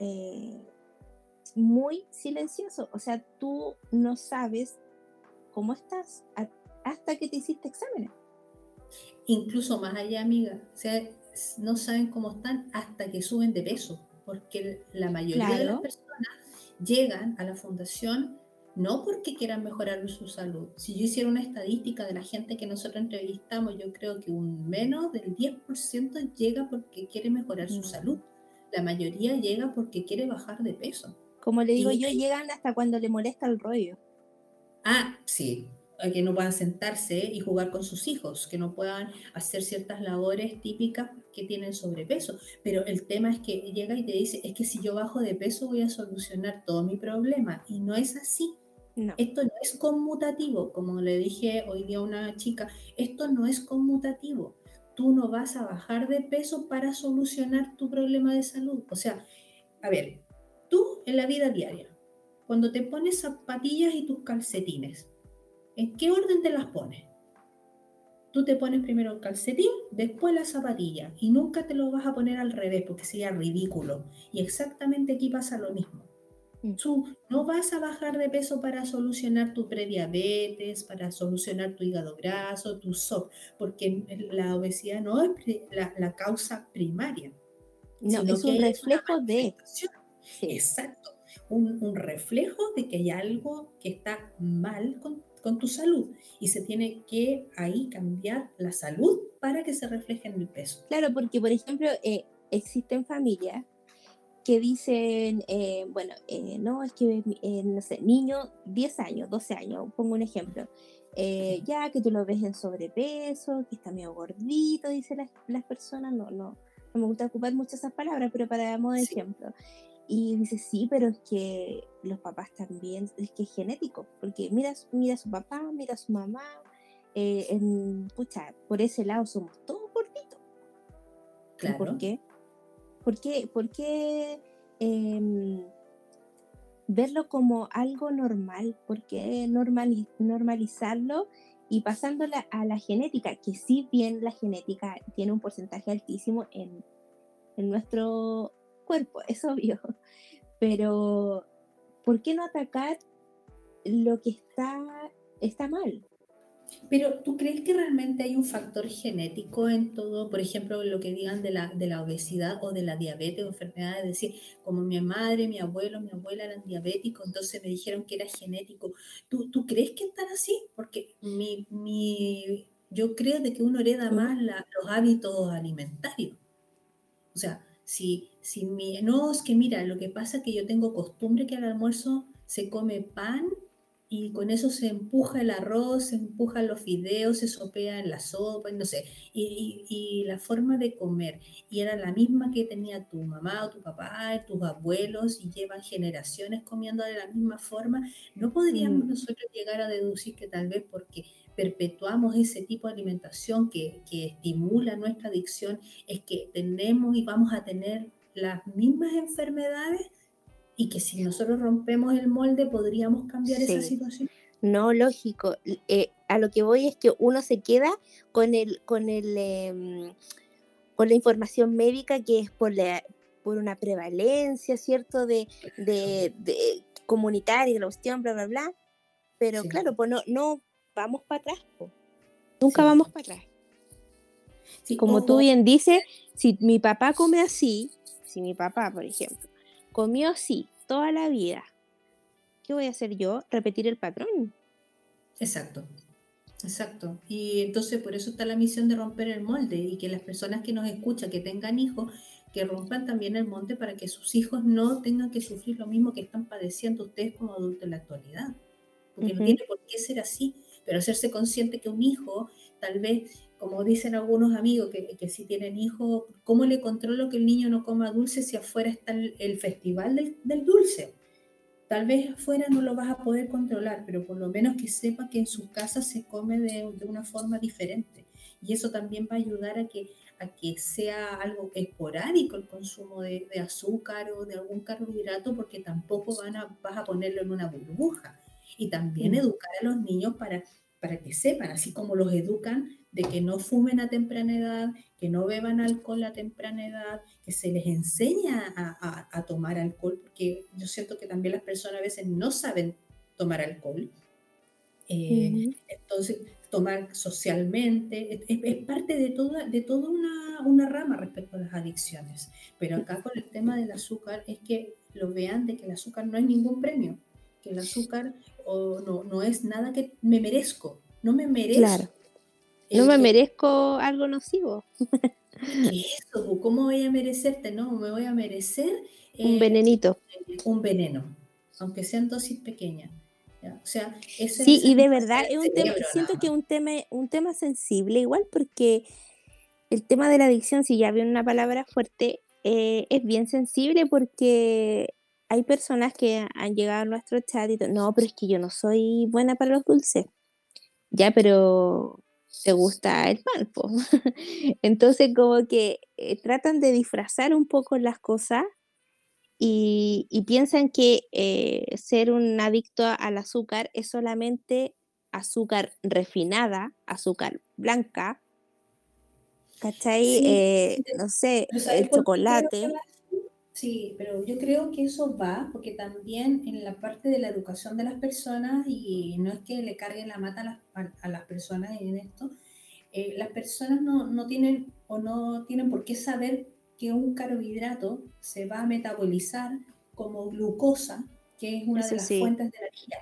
Speaker 3: eh, muy silencioso, o sea, tú no sabes cómo estás hasta que te hiciste exámenes.
Speaker 2: Incluso más allá, amiga, o sea, no saben cómo están hasta que suben de peso, porque la mayoría de las personas llegan a la fundación no porque quieran mejorar su salud. Si yo hiciera una estadística de la gente que nosotros entrevistamos, yo creo que un menos del 10% llega porque quiere mejorar su mm. salud. La mayoría llega porque quiere bajar de peso.
Speaker 3: Como le digo yo, llegan hasta cuando le molesta el rollo.
Speaker 2: Ah, sí, que no puedan sentarse y jugar con sus hijos, que no puedan hacer ciertas labores típicas que tienen sobrepeso. Pero el tema es que llega y te dice, es que si yo bajo de peso voy a solucionar todo mi problema. Y no es así. Esto no es conmutativo, como le dije hoy día a una chica, esto no es conmutativo. Tú no vas a bajar de peso para solucionar tu problema de salud. O sea, a ver, tú en la vida diaria, cuando te pones zapatillas y tus calcetines, ¿En qué orden te las pones? Tú te pones primero el calcetín, después la zapatilla y nunca te lo vas a poner al revés porque sería ridículo. Y exactamente aquí pasa lo mismo. Mm. Tú no vas a bajar de peso para solucionar tu prediabetes, para solucionar tu hígado graso, tu SOP, porque la obesidad no es la, causa primaria.
Speaker 3: No, es un reflejo de...
Speaker 2: Exacto, un, un reflejo de que hay algo que está mal con con tu salud y se tiene que ahí cambiar la salud para que se refleje en el peso.
Speaker 3: Claro, porque por ejemplo eh, existen familias que dicen, eh, bueno, eh, no, es que, no sé, niño 10 años, 12 años, pongo un ejemplo, ya que tú lo ves en sobrepeso, que está medio gordito, dicen las, las personas, no, no, no me gusta ocupar mucho esas palabras, pero para modo de ejemplo. Y dice, sí, pero es que los papás también, es que es genético, porque mira, mira a su papá, mira a su mamá, eh, en, pucha, por ese lado somos todos gorditos. Claro. ¿Por qué? ¿Por qué, por qué em, verlo como algo normal? ¿Por qué normalizarlo y pasándola a la genética? Que si bien la genética tiene un porcentaje altísimo en, en nuestro cuerpo, [laughs] es obvio, pero ¿por qué no atacar lo que está, está mal?
Speaker 2: Pero ¿tú crees que realmente hay un factor genético en todo? Por ejemplo, lo que digan de la, de la obesidad o de la diabetes o enfermedades, es decir, como mi madre, mi abuelo, mi abuela eran diabéticos, entonces me dijeron que era genético. ¿Tú, tú crees que están así? Porque mi, mi, yo creo de que uno hereda más los hábitos alimentarios. O sea, si, si mi, no, es que mira, lo que pasa es que yo tengo costumbre que al almuerzo se come pan y con eso se empuja el arroz, se empujan los fideos, se sopea en la sopa, no sé, y, y, la forma de comer, y era la misma que tenía tu mamá o tu papá, tus abuelos, y llevan generaciones comiendo de la misma forma, ¿no podríamos mm. nosotros llegar a deducir que tal vez porque perpetuamos ese tipo de alimentación que, que estimula nuestra adicción, es que tenemos y vamos a tener las mismas enfermedades? y que si nosotros rompemos el molde podríamos cambiar esa situación.
Speaker 3: No, lógico. Eh, a lo que voy es que uno se queda con el, con el, em, con la información médica que es por la, por una prevalencia, ¿cierto? De, de, de comunitaria, la cuestión, bla, bla, bla. Pero claro, pues no, no vamos para atrás. Nunca vamos para atrás. Como tú bien dices, si mi papá come así, si mi papá, por ejemplo, comió así toda la vida. ¿Qué voy a hacer yo? Repetir el patrón.
Speaker 2: Exacto, exacto. Y entonces por eso está la misión de romper el molde y que las personas que nos escuchan, que tengan hijos, que rompan también el molde para que sus hijos no tengan que sufrir lo mismo que están padeciendo ustedes como adultos en la actualidad. Porque no tiene por qué ser así, pero hacerse consciente que un hijo tal vez como dicen algunos amigos que, que, si tienen hijos, ¿cómo le controlo que el niño no coma dulce si afuera está el, festival del, del, dulce? Tal vez afuera no lo vas a poder controlar, pero por lo menos que sepa que en su casa se come de, de una forma diferente. Y eso también va a ayudar a que, a que sea algo esporádico el consumo de, de azúcar o de algún carbohidrato, porque tampoco van a, vas a ponerlo en una burbuja. Y también mm. educar a los niños para, para que sepan, así como los educan de que no fumen a temprana edad, que no beban alcohol a temprana edad, que se les enseña a, tomar alcohol, porque yo siento que también las personas a veces no saben tomar alcohol. Eh, entonces, tomar socialmente, es, parte de toda, de toda una, una, rama respecto a las adicciones. Pero acá con el tema del azúcar es que lo vean de que el azúcar no es ningún premio, que el azúcar o no, no es nada que me merezco, no me merezco.
Speaker 3: No me merezco algo nocivo.
Speaker 2: eso? ¿Cómo voy a merecerte? No, me voy a merecer
Speaker 3: un venenito.
Speaker 2: Un veneno, aunque sean dosis pequeñas. O sea,
Speaker 3: sí, y de verdad es un tema, siento que es un tema, un tema sensible igual porque el tema de la adicción, si ya veo una palabra fuerte, eh, es bien sensible porque hay personas que han llegado a nuestro chat y no, pero es que yo no soy buena para los dulces. Ya, pero te gusta el pan. [laughs] Entonces como que eh, tratan de disfrazar un poco las cosas y, piensan que eh, ser un adicto al azúcar es solamente azúcar refinada, azúcar blanca, ¿cachai? Eh, no sé, el chocolate.
Speaker 2: Sí, pero yo creo que eso va, porque también en la parte de la educación de las personas, y no es que le carguen la mata a las, personas en esto, eh, las personas no, no, tienen o no tienen por qué saber que un carbohidrato se va a metabolizar como glucosa, que es una de las fuentes de la energía.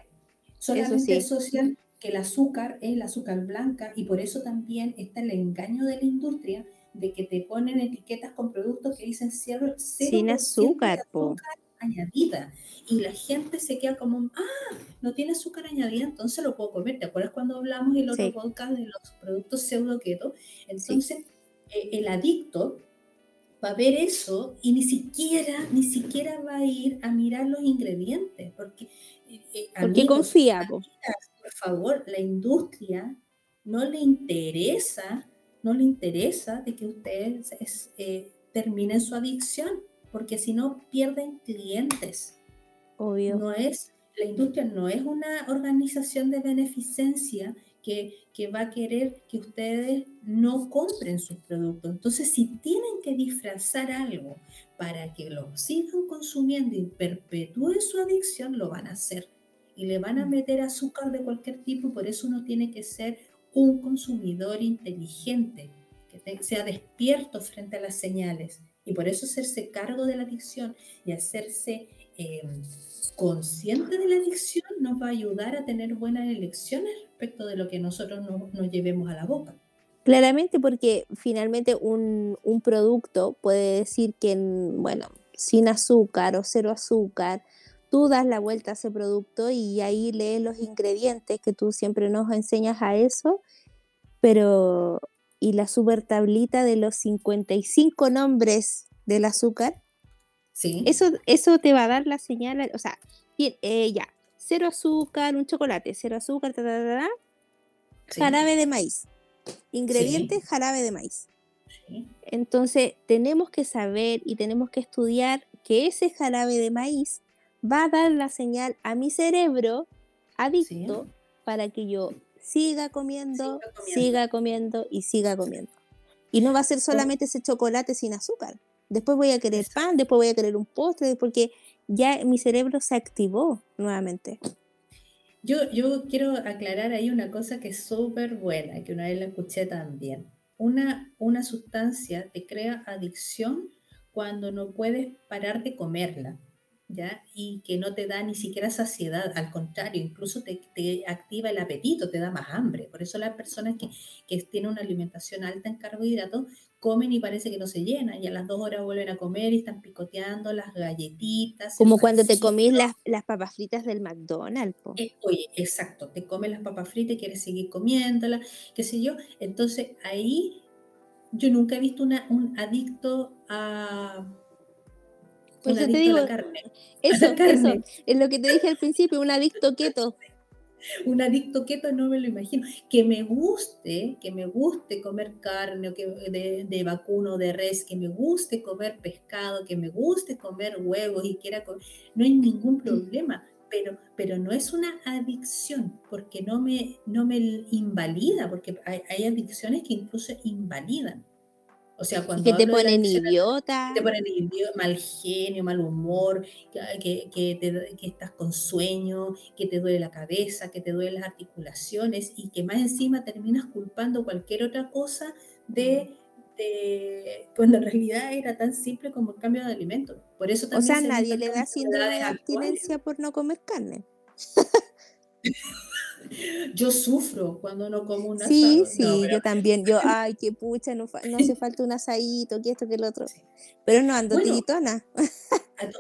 Speaker 2: Solamente asocian que el azúcar es el azúcar blanca y por eso también está el engaño de la industria de que te ponen etiquetas con productos que dicen cero,
Speaker 3: sin azúcar,
Speaker 2: azúcar añadida. Y la gente se queda como, ah, no tiene azúcar añadida, entonces lo puedo comer. ¿Te acuerdas cuando hablamos en el otro podcast de los productos pseudo keto? Entonces, eh, el adicto va a ver eso y ni siquiera, ni siquiera va a ir a mirar los ingredientes, porque...
Speaker 3: Eh, eh porque confía.
Speaker 2: Por favor, la industria no le interesa, no le interesa de que ustedes eh, terminen su adicción, porque si no pierden clientes.
Speaker 3: Obvio.
Speaker 2: No es, la industria no es una organización de beneficencia que, va a querer que ustedes no compren sus productos. Entonces, si tienen que disfrazar algo para que lo sigan consumiendo y perpetúen su adicción, lo van a hacer. Y le van a mm. meter azúcar de cualquier tipo, por eso uno tiene que ser un consumidor inteligente, que sea despierto frente a las señales. Y por eso hacerse cargo de la adicción y hacerse em, consciente de la adicción nos va a ayudar a tener buenas elecciones respecto de lo que nosotros nos llevemos a la boca.
Speaker 3: Claramente porque finalmente un, un, producto puede decir que, bueno, sin azúcar o cero azúcar, tú das la vuelta a ese producto y ahí lees los ingredientes que tú siempre nos enseñas a eso, pero y la super tablita de los 55 nombres del azúcar,
Speaker 2: sí.
Speaker 3: eso, eso te va a dar la señal, o sea, eh, ya, cero azúcar, un chocolate, cero azúcar, jarabe de maíz. Ingredientes, jarabe de maíz. Entonces, tenemos que saber y tenemos que estudiar que ese jarabe de maíz va a dar la señal a mi cerebro adicto para que yo siga comiendo, siga comiendo, y siga comiendo. Y no va a ser solamente ese chocolate sin azúcar. Después voy a querer pan, después voy a querer un postre, porque ya mi cerebro se activó nuevamente.
Speaker 2: Yo, yo quiero aclarar ahí una cosa que es súper buena, que una vez la escuché también. Una, una sustancia te crea adicción cuando no puedes parar de comerla. ¿Ya? y que no te da ni siquiera saciedad, al contrario, incluso te, te, activa el apetito, te da más hambre. Por eso las personas que, que tienen una alimentación alta en carbohidratos comen y parece que no se llenan y a las dos horas vuelven a comer y están picoteando las galletitas.
Speaker 3: Como cuando te comís las, las, papas fritas del McDonald's.
Speaker 2: Eh, oye, exacto, te comes las papas fritas y quieres seguir comiéndolas, qué sé yo. Entonces ahí yo nunca he visto una, un adicto a...
Speaker 3: Pues un adicto a la carne. [laughs] Eso, eso, es lo que te dije al principio, un adicto keto.
Speaker 2: un adicto keto no me lo imagino. Que me guste, que me guste comer carne o que de, de vacuno, de res, que me guste comer pescado, que me guste comer huevos y quiera comer, no hay ningún problema. Pero, pero no es una adicción, porque no me, no me invalida, porque hay, hay adicciones que incluso invalidan. O sea, cuando
Speaker 3: que te ponen idiota.
Speaker 2: Te ponen idiota, mal genio, mal humor, que, que, estás con sueño, que te duele la cabeza, que te duelen las articulaciones y que más encima terminas culpando cualquier otra cosa de, cuando en realidad era tan simple como el cambio de alimento. Por eso
Speaker 3: o sea, nadie le da síndrome de abstinencia por no comer carne. [laughs]
Speaker 2: Yo sufro cuando no como un
Speaker 3: asado. Sí, sí, yo también. Yo, [laughs] ay, qué pucha, no, no hace falta un asadito, que esto, que el otro. Pero no ando bueno,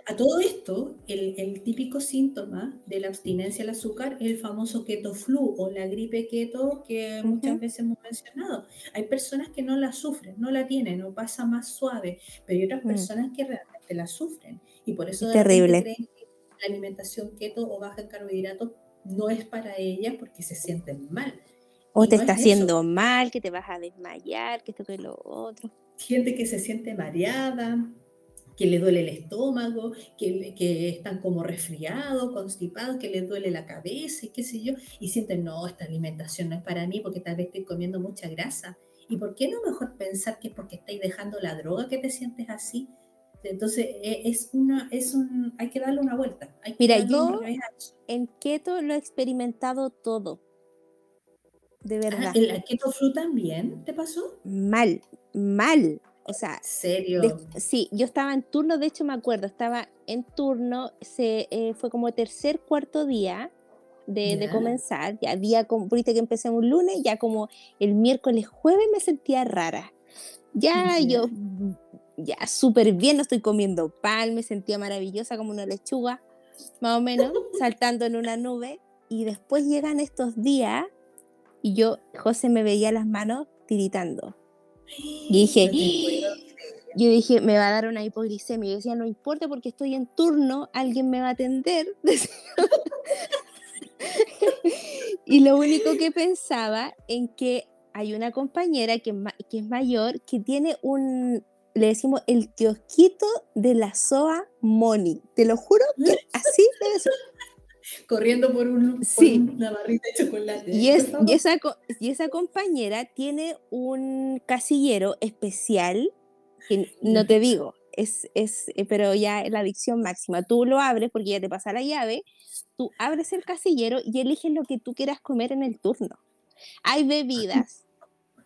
Speaker 2: A, todo esto, el, el, típico síntoma de la abstinencia al azúcar es el famoso keto flu o la gripe keto que muchas veces hemos mencionado. Hay personas que no la sufren, no la tienen, o pasa más suave, pero hay otras mm. personas que realmente la sufren. Y por eso
Speaker 3: terrible.
Speaker 2: creen que la alimentación keto o baja en carbohidratos no es para ella porque se sienten mal.
Speaker 3: O te está haciendo mal, que te vas a desmayar, que esto que lo otro.
Speaker 2: Gente que se siente mareada, que le duele el estómago, que, que están como resfriados, constipados, que les duele la cabeza y qué sé yo, y sienten, no, esta alimentación no es para mí porque tal vez estoy comiendo mucha grasa. ¿Y por qué no mejor pensar que porque estáis dejando la droga que te sientes así? Entonces, e, es una, es un, hay que darle una vuelta.
Speaker 3: Mira, yo en keto lo he experimentado todo. De ah, verdad.
Speaker 2: ¿En la keto flu también te pasó?
Speaker 3: Mal, mal. O sea,
Speaker 2: ¿serio?
Speaker 3: sí, yo estaba en turno, de hecho me acuerdo, estaba en turno, se, eh, fue como tercer, cuarto día, de, comenzar, ya día, como, que empecé un lunes, ya como el miércoles, jueves me sentía rara. Ya yo, ya súper bien, no estoy comiendo pan, me sentía maravillosa como una lechuga, más o menos, [laughs] saltando en una nube. Y después llegan estos días y yo, José me veía las manos tiritando. Y dije, yo dije, me va a dar una hipoglicemia. Yo decía, no importa porque estoy en turno, alguien me va a atender. [laughs] y lo único que pensaba en que hay una compañera que, que es mayor que tiene un, le decimos el kiosquito de la SOA Money. Te lo juro que [laughs] así debe ser.
Speaker 2: Corriendo por, un, una barrita de chocolate.
Speaker 3: Y, es, y, [laughs] esa, y esa compañera tiene un casillero especial, que no te digo, es, es, eh, pero ya es la adicción máxima. Tú lo abres porque ya te pasa la llave, tú abres el casillero y eliges lo que tú quieras comer en el turno. Hay bebidas,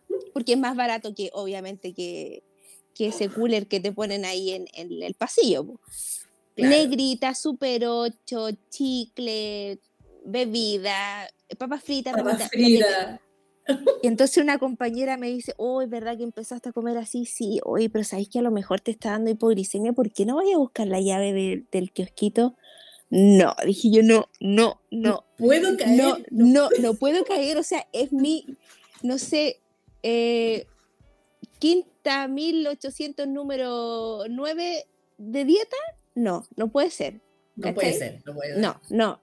Speaker 3: [laughs] porque es más barato que obviamente que, que ese cooler que te ponen ahí en, el pasillo. Negrita, super 8, chicle, bebida, papas fritas.
Speaker 2: Papas fritas.
Speaker 3: Y entonces una compañera me dice, oh, es verdad que empezaste a comer así, sí, oye, pero sabéis que a lo mejor te está dando hipoglicemia, ¿por qué no vayas a buscar la llave del kiosquito? No, dije yo, no, no, no.
Speaker 2: ¿Puedo caer?
Speaker 3: No, no, no, puedo caer, o sea, es mi, no sé, eh, quinta 1800 número 9 de dieta, no, no puede ser.
Speaker 2: No puede ser, no puede ser.
Speaker 3: No, no,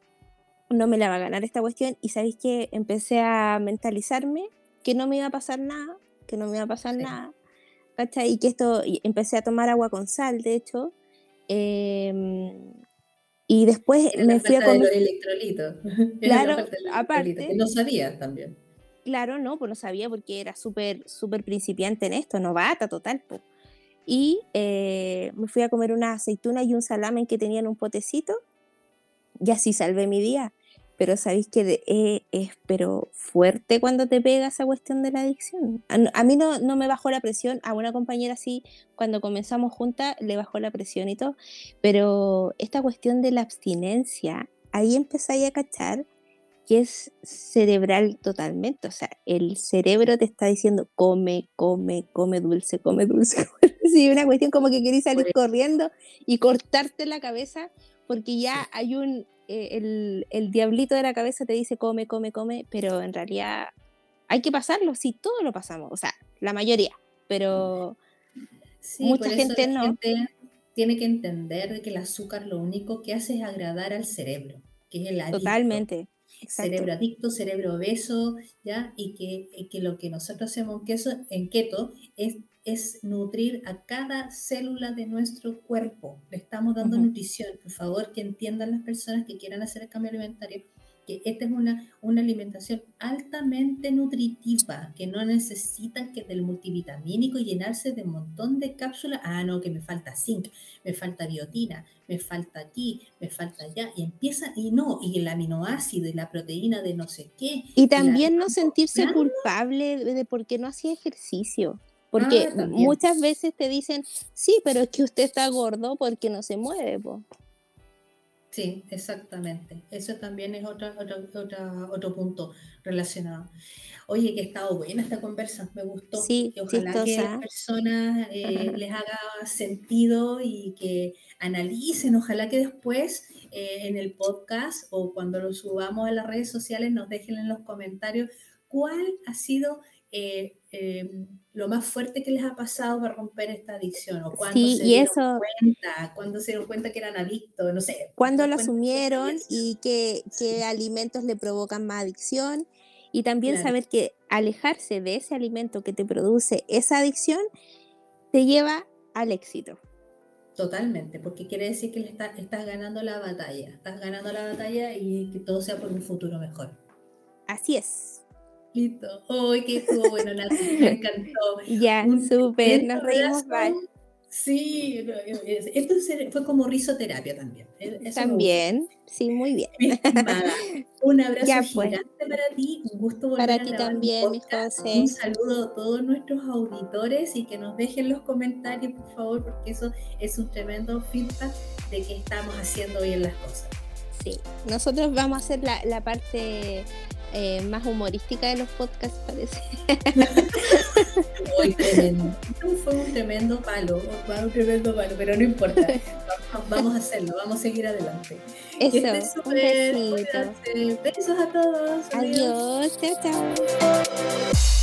Speaker 3: no me la va a ganar esta cuestión y sabéis que empecé a mentalizarme que no me iba a pasar nada, que no me iba a pasar nada, ¿cachai? Y que esto, empecé a tomar agua con sal, de hecho, em, y después me fui a comer...
Speaker 2: electrolito. [laughs]
Speaker 3: Claro, aparte...
Speaker 2: no sabía también.
Speaker 3: Claro, no, pues no sabía porque era súper, súper principiante en esto, novata total. Y eh, me fui a comer una aceituna y un salame que tenían un potecito y así salvé mi día. Pero sabéis que eh, es pero fuerte cuando te pega esa cuestión de la adicción. A, mí no, no, me bajó la presión, a una compañera sí, cuando comenzamos juntas le bajó la presión y todo, pero esta cuestión de la abstinencia, ahí empezáis a cachar que es cerebral totalmente. O sea, el cerebro te está diciendo come, come, come dulce, come dulce. [laughs] sí, una cuestión como que querés salir corriendo y cortarte la cabeza porque ya hay un, eh, el, el, diablito de la cabeza te dice come, come, come, pero en realidad hay que pasarlo, sí, todo lo pasamos, o sea, la mayoría, pero mucha gente no.
Speaker 2: tiene que entender que el azúcar lo único que hace es agradar al cerebro, que es el
Speaker 3: Totalmente
Speaker 2: cerebro adicto, cerebro obeso, ¿ya? Y que, que lo que nosotros hacemos en, en keto es, es nutrir a cada célula de nuestro cuerpo. Le estamos dando nutrición. Por favor, que entiendan las personas que quieran hacer el cambio alimentario que esta es una, una alimentación altamente nutritiva, que no necesitan que del multivitamínico llenarse de un montón de cápsulas. Ah, no, que me falta zinc, me falta biotina, me falta aquí, me falta allá. Y empieza, y no, y el aminoácido y la proteína de no sé qué.
Speaker 3: Y también no sentirse culpable de por qué no hacía ejercicio. Porque ah, muchas veces te dicen, sí, pero es que usted está gordo porque no se mueve. Po.
Speaker 2: Sí, exactamente. Eso también es otro, otro, otro punto relacionado. Oye, que ha estado buena esta conversa, me gustó.
Speaker 3: Sí,
Speaker 2: y ojalá que a las personas eh, [laughs] les haga sentido y que analicen, ojalá que después eh, en el podcast o cuando lo subamos a las redes sociales nos dejen en los comentarios cuál ha sido eh, em, lo más fuerte que les ha pasado para romper esta adicción? ¿O cuando se dieron cuenta? ¿Cuándo se dieron cuenta que eran adictos? No sé.
Speaker 3: ¿Cuándo lo asumieron y qué, qué alimentos le provocan más adicción? Y también saber que alejarse de ese alimento que te produce esa adicción te lleva al éxito.
Speaker 2: Totalmente, porque quiere decir que le estás ganando la batalla, estás ganando la batalla y que todo sea por un futuro mejor.
Speaker 3: Así es.
Speaker 2: Listo. ¡Ay, qué estuvo bueno, Nancy! Me encantó. [laughs]
Speaker 3: Ya, súper, nos reímos mal.
Speaker 2: Sí, esto fue como risoterapia también.
Speaker 3: también, sí, muy bien. [laughs]
Speaker 2: Un abrazo pues. gigante para ti, un gusto volver
Speaker 3: para ti también, mi José.
Speaker 2: Un saludo a todos nuestros auditores y que nos dejen los comentarios, por favor, porque eso es un tremendo feedback de que estamos haciendo bien las cosas.
Speaker 3: Sí, nosotros vamos a hacer la, la parte eh, más humorística de los podcasts, parece.
Speaker 2: Fue un tremendo palo, fue un tremendo palo, pero no importa. Vamos, a hacerlo, vamos a seguir adelante.
Speaker 3: Eso, un besito.
Speaker 2: Besos a todos.
Speaker 3: Adiós, chao, chao.